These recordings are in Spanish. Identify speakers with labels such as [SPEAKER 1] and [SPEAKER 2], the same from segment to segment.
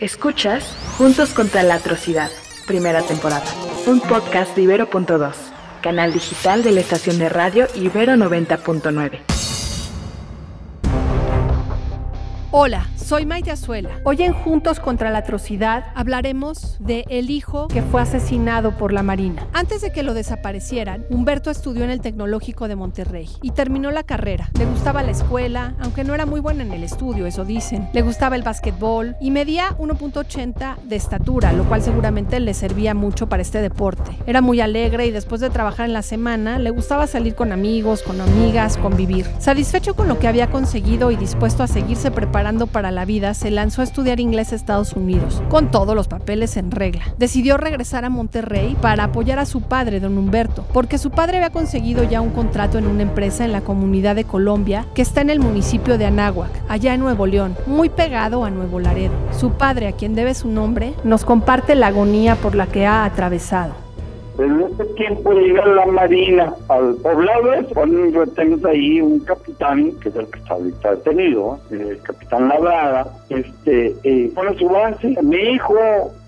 [SPEAKER 1] Escuchas Juntos contra la Atrocidad, primera temporada. Un podcast de Ibero.2, canal digital de la estación de radio Ibero 90.9.
[SPEAKER 2] Hola, soy Maite Azuela. Hoy en Juntos contra la Atrocidad hablaremos de el hijo que fue asesinado por la Marina. Antes de que lo desaparecieran, Humberto estudió en el Tecnológico de Monterrey y terminó la carrera. Le gustaba la escuela, aunque no era muy buena en el estudio, eso dicen. Le gustaba el básquetbol y medía 1.80 de estatura, lo cual seguramente le servía mucho para este deporte. Era muy alegre y después de trabajar en la semana, le gustaba salir con amigos, con amigas, convivir. Satisfecho con lo que había conseguido y dispuesto a seguirse preparando para la vida, se lanzó a estudiar inglés a Estados Unidos, con todos los papeles en regla. Decidió regresar a Monterrey para apoyar a su padre, don Humberto, porque su padre había conseguido ya un contrato en una empresa en la comunidad de Colombia que está en el municipio de Anáhuac, allá en Nuevo León, muy pegado a Nuevo Laredo. Su padre, a quien debe su nombre, nos comparte la agonía por la que ha atravesado.
[SPEAKER 3] En ese tiempo llega la Marina al poblado, ponen retenes ahí un capitán, que es el que está ahorita detenido, el capitán Labrada, este, eh, pone su base. Mi hijo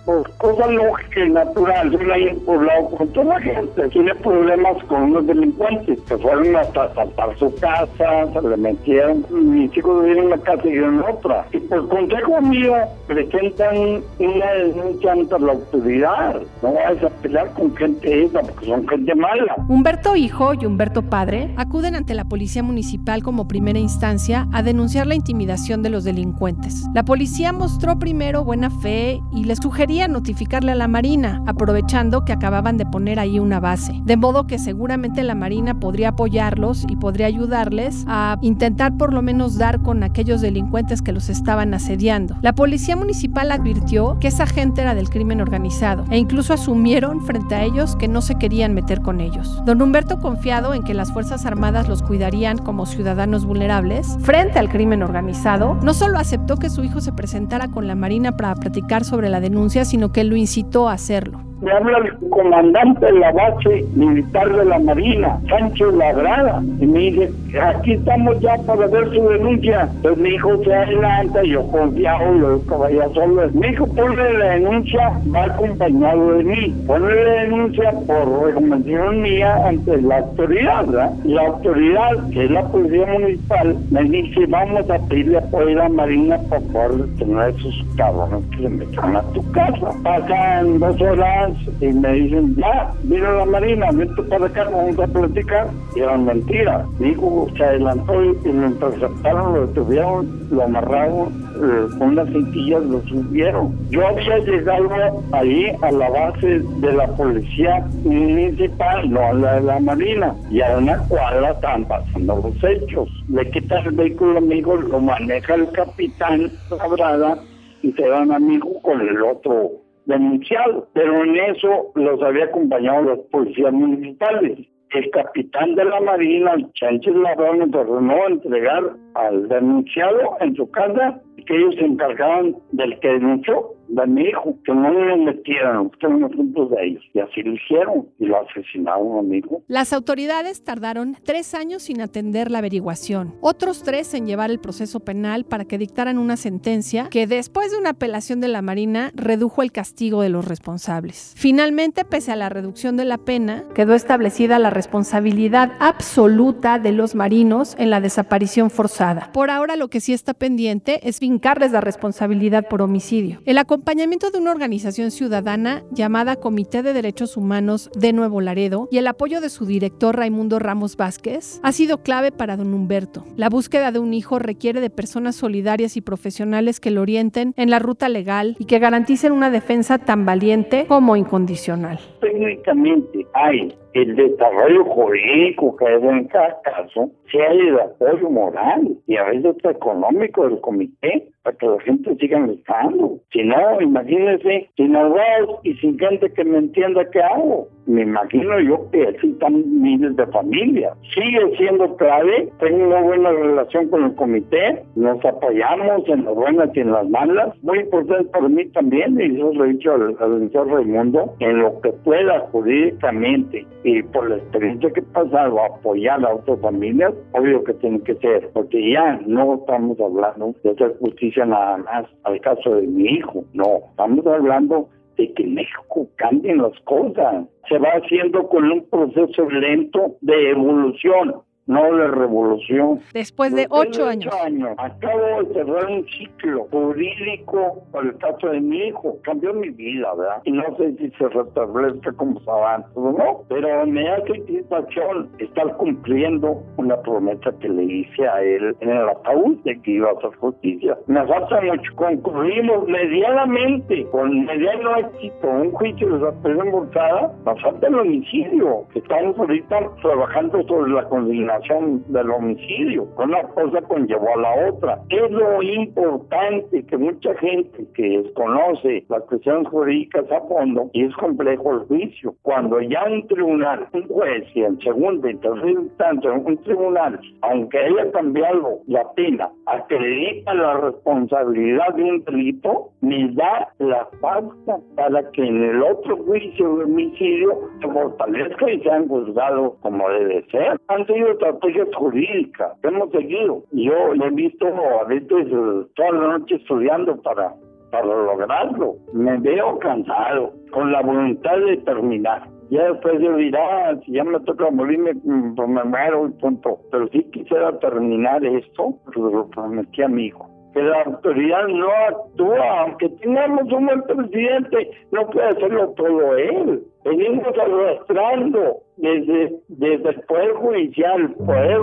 [SPEAKER 3] pues cosa lógica y natural, yo ahí en poblado con toda la gente, tiene problemas con unos delincuentes que fueron hasta asaltar su casa, se le metieron, mis hijos viven en una casa y en otra. Por consejo mío presentan una denuncia ante la autoridad, no vas a pelear con gente esa porque son gente mala.
[SPEAKER 2] Humberto hijo y Humberto padre acuden ante la policía municipal como primera instancia a denunciar la intimidación de los delincuentes. La policía mostró primero buena fe y les sugirió notificarle a la Marina, aprovechando que acababan de poner ahí una base. De modo que seguramente la Marina podría apoyarlos y podría ayudarles a intentar por lo menos dar con aquellos delincuentes que los estaban asediando. La policía municipal advirtió que esa gente era del crimen organizado e incluso asumieron frente a ellos que no se querían meter con ellos. Don Humberto, confiado en que las Fuerzas Armadas los cuidarían como ciudadanos vulnerables frente al crimen organizado, no solo aceptó que su hijo se presentara con la Marina para platicar sobre la denuncia, sino que lo incitó a hacerlo
[SPEAKER 3] me habla el comandante de la base militar de la Marina, Sánchez Labrada, y me dice, aquí estamos ya para ver su denuncia. Entonces mi hijo se adelanta, yo confiado, yo vaya solo. Mi hijo pone la denuncia, va acompañado de mí. Pone la denuncia por recomendación mía ante la autoridad, ¿verdad? Y la autoridad, que es la policía municipal, me dice, vamos a pedirle apoyo a la Marina por favor de tener esos cabrones que se metan a tu casa. Pasan dos horas y me dicen, ya, vino la Marina, vente para acá, vamos a platicar. Y eran mentiras. Dijo, se adelantó y lo interceptaron, lo detuvieron, lo amarraron, eh, con unas cintillas lo subieron. Yo había llegado ahí a la base de la policía municipal, no a la de la Marina, y a una cuadra estaban pasando los hechos. Le quitan el vehículo amigo, lo maneja el capitán Labrada y se van amigo con el otro denunciado, pero en eso los había acompañado los policías municipales. El capitán de la Marina, Sánchez Ladrón, ordenó entregar al denunciado en su casa que ellos se encargaban del que denunció de mi hijo, que no lo metieran, que no juntos de ellos. Y así lo hicieron y lo asesinaron a mi hijo.
[SPEAKER 2] Las autoridades tardaron tres años sin atender la averiguación, otros tres en llevar el proceso penal para que dictaran una sentencia que después de una apelación de la Marina redujo el castigo de los responsables. Finalmente, pese a la reducción de la pena, quedó establecida la responsabilidad absoluta de los marinos en la desaparición forzada. Por ahora lo que sí está pendiente es fincarles la responsabilidad por homicidio. El acompañamiento de una organización ciudadana llamada Comité de Derechos Humanos de Nuevo Laredo y el apoyo de su director Raimundo Ramos Vázquez ha sido clave para don Humberto. La búsqueda de un hijo requiere de personas solidarias y profesionales que lo orienten en la ruta legal y que garanticen una defensa tan valiente como incondicional.
[SPEAKER 3] Técnicamente hay el desarrollo jurídico que es en cada caso, hay el apoyo moral y a veces económico del comité para que la gente siga estando. Si no, imagínense, sin abogados y sin gente que me entienda qué hago. Me imagino yo que así están miles de familias. Sigue siendo clave, tengo una buena relación con el comité, nos apoyamos en las buenas y en las malas. Muy importante para mí también, y eso lo he dicho al, al doctor Raimundo, en lo que pueda jurídicamente y por la experiencia que he pasado apoyar a otras familias, obvio que tiene que ser, porque ya no estamos hablando de hacer justicia nada más al caso de mi hijo, no, estamos hablando de que México cambien las cosas. Se va haciendo con un proceso lento de evolución no de revolución.
[SPEAKER 2] Después de ocho años.
[SPEAKER 3] Acabo de cerrar un ciclo jurídico por el caso de mi hijo. Cambió mi vida, ¿verdad? Y no sé si se restablezca como se avanza o no, pero me hace satisfacción estar cumpliendo una promesa que le hice a él en el ataúd de que iba a hacer justicia. Me falta mucho. Concluimos medianamente, con mediano éxito, un juicio de la embolsada. Nos falta el homicidio. Estamos ahorita trabajando sobre la condenación del homicidio. Una cosa conllevó a la otra. Es lo importante que mucha gente que desconoce las cuestiones jurídicas a fondo y es complejo el juicio. Cuando ya un tribunal, un juez y en segunda y tercera instancia un tribunal, aunque haya cambiado la pena, acredita la responsabilidad de un delito, me da la pauta para que en el otro juicio de homicidio se fortalezca y sean juzgados como debe ser. Han sido estrategias jurídicas que hemos seguido. Yo le he visto a veces eh, toda la noche estudiando para, para lograrlo. Me veo cansado, con la voluntad de terminar. Ya después yo dirá, ah, si ya me toca morirme, mm, pues me muero y punto. Pero sí quisiera terminar esto, pues lo prometí a mi hijo que la autoridad no actúa, aunque tengamos un buen presidente, no puede hacerlo todo él. Venimos arrastrando desde, desde el Poder Judicial, Poder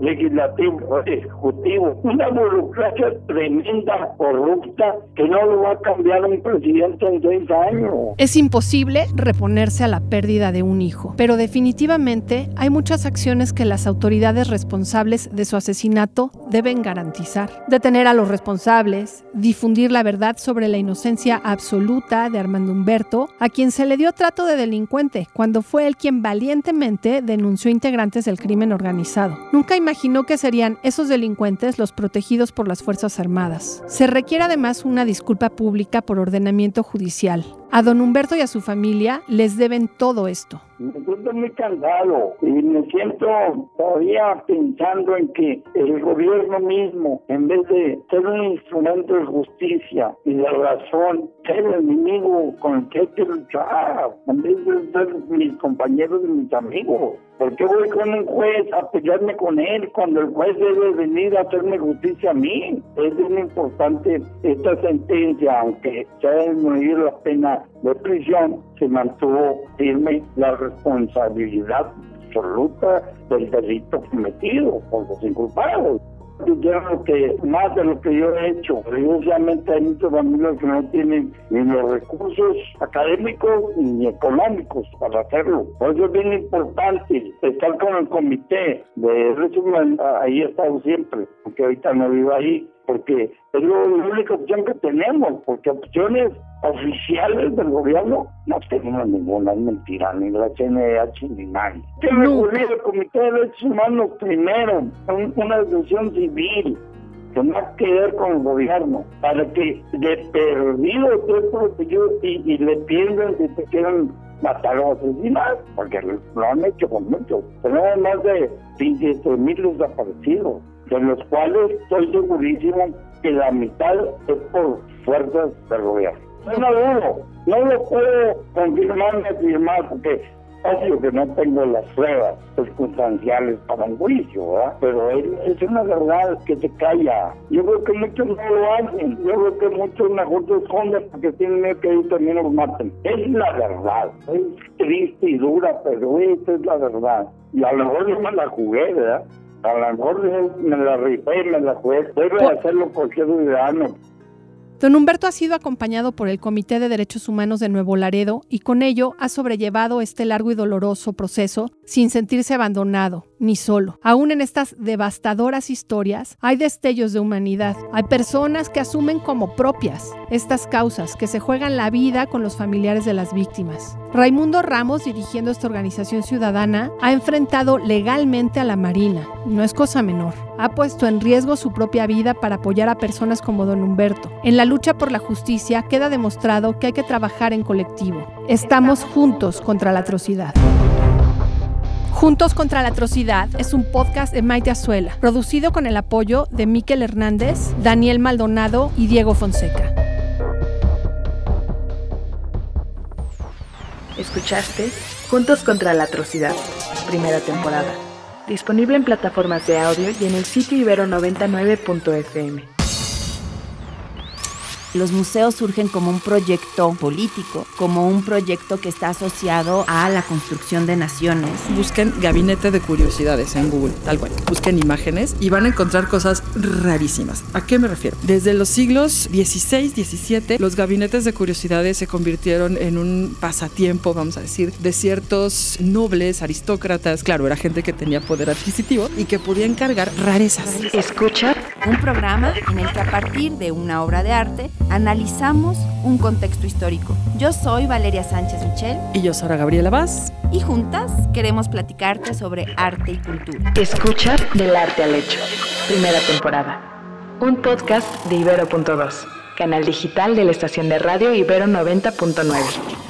[SPEAKER 3] legislativo, ejecutivo, una burocracia tremenda, corrupta, que no lo va a cambiar un presidente en seis años.
[SPEAKER 2] Es imposible reponerse a la pérdida de un hijo, pero definitivamente hay muchas acciones que las autoridades responsables de su asesinato deben garantizar. Detener a los responsables, difundir la verdad sobre la inocencia absoluta de Armando Humberto, a quien se le dio trato de delincuente cuando fue él quien valientemente denunció integrantes del crimen organizado. Nunca imaginó que serían esos delincuentes los protegidos por las Fuerzas Armadas. Se requiere además una disculpa pública por ordenamiento judicial. A don Humberto y a su familia les deben todo esto.
[SPEAKER 3] Me siento muy cansado y me siento todavía pensando en que el gobierno mismo, en vez de ser un instrumento de justicia y de razón, ser el enemigo con el que hay que luchar, en vez de ser mis compañeros y mis amigos. ¿Por qué voy con un juez a pelearme con él cuando el juez debe venir a hacerme justicia a mí? Es muy importante esta sentencia, aunque se ha disminuido la pena de prisión, se mantuvo firme la responsabilidad absoluta del delito cometido por los inculpados. Creo que más de lo que yo he hecho, obviamente hay muchas familias que no tienen ni los recursos académicos ni económicos para hacerlo. Por eso es bien importante estar con el comité de resumen, ahí he estado siempre, porque ahorita no vivo ahí, porque es la única opción que tenemos, porque opciones oficiales del gobierno no tenemos ninguna, es mentira, ni la CNH ni nadie. Que recurrir al Comité de Derechos Humanos primero, una decisión civil, que no ha que ver con el gobierno, para que de perdido esté protegido y, y le pierdan si te quieren matar o asesinar, porque lo han hecho con muchos. Tenemos más de 27 mil desaparecidos de los cuales estoy segurísimo que la mitad es por fuerzas del gobierno. No lo no lo puedo confirmar ni afirmar porque obvio que no tengo las pruebas circunstanciales para un juicio, ¿verdad? Pero es una verdad que se calla. Yo creo que muchos no lo hacen. Yo creo que muchos mejor se esconden porque tienen que ir también los maten. Es la verdad. Es triste y dura, pero esa es la verdad. Y a lo mejor yo me la jugué, ¿verdad? A lo mejor me la rifé, me la jugué. Debe hacerlo cualquier ciudadano.
[SPEAKER 2] Don Humberto ha sido acompañado por el Comité de Derechos Humanos de Nuevo Laredo y con ello ha sobrellevado este largo y doloroso proceso sin sentirse abandonado ni solo. Aún en estas devastadoras historias hay destellos de humanidad. Hay personas que asumen como propias estas causas, que se juegan la vida con los familiares de las víctimas. Raimundo Ramos, dirigiendo esta organización ciudadana, ha enfrentado legalmente a la Marina. No es cosa menor. Ha puesto en riesgo su propia vida para apoyar a personas como don Humberto. En la lucha por la justicia queda demostrado que hay que trabajar en colectivo. Estamos juntos contra la atrocidad. Juntos contra la Atrocidad es un podcast de Maite Azuela, producido con el apoyo de Miquel Hernández, Daniel Maldonado y Diego Fonseca.
[SPEAKER 1] Escuchaste Juntos contra la Atrocidad, primera temporada. Disponible en plataformas de audio y en el sitio ibero99.fm.
[SPEAKER 4] Los museos surgen como un proyecto político, como un proyecto que está asociado a la construcción de naciones.
[SPEAKER 5] Busquen gabinete de curiosidades en Google, tal cual. Busquen imágenes y van a encontrar cosas rarísimas. ¿A qué me refiero? Desde los siglos XVI, XVII, los gabinetes de curiosidades se convirtieron en un pasatiempo, vamos a decir, de ciertos nobles, aristócratas. Claro, era gente que tenía poder adquisitivo y que podía encargar rarezas.
[SPEAKER 1] Escucha
[SPEAKER 4] Un programa en el que a partir de una obra de arte analizamos un contexto histórico. Yo soy Valeria Sánchez Michel
[SPEAKER 5] Y yo, Sara Gabriela Vaz,
[SPEAKER 4] y juntas queremos platicarte sobre arte y cultura.
[SPEAKER 1] Escucha del arte al hecho, primera temporada. Un podcast de Ibero.2, canal digital de la estación de radio Ibero 90.9.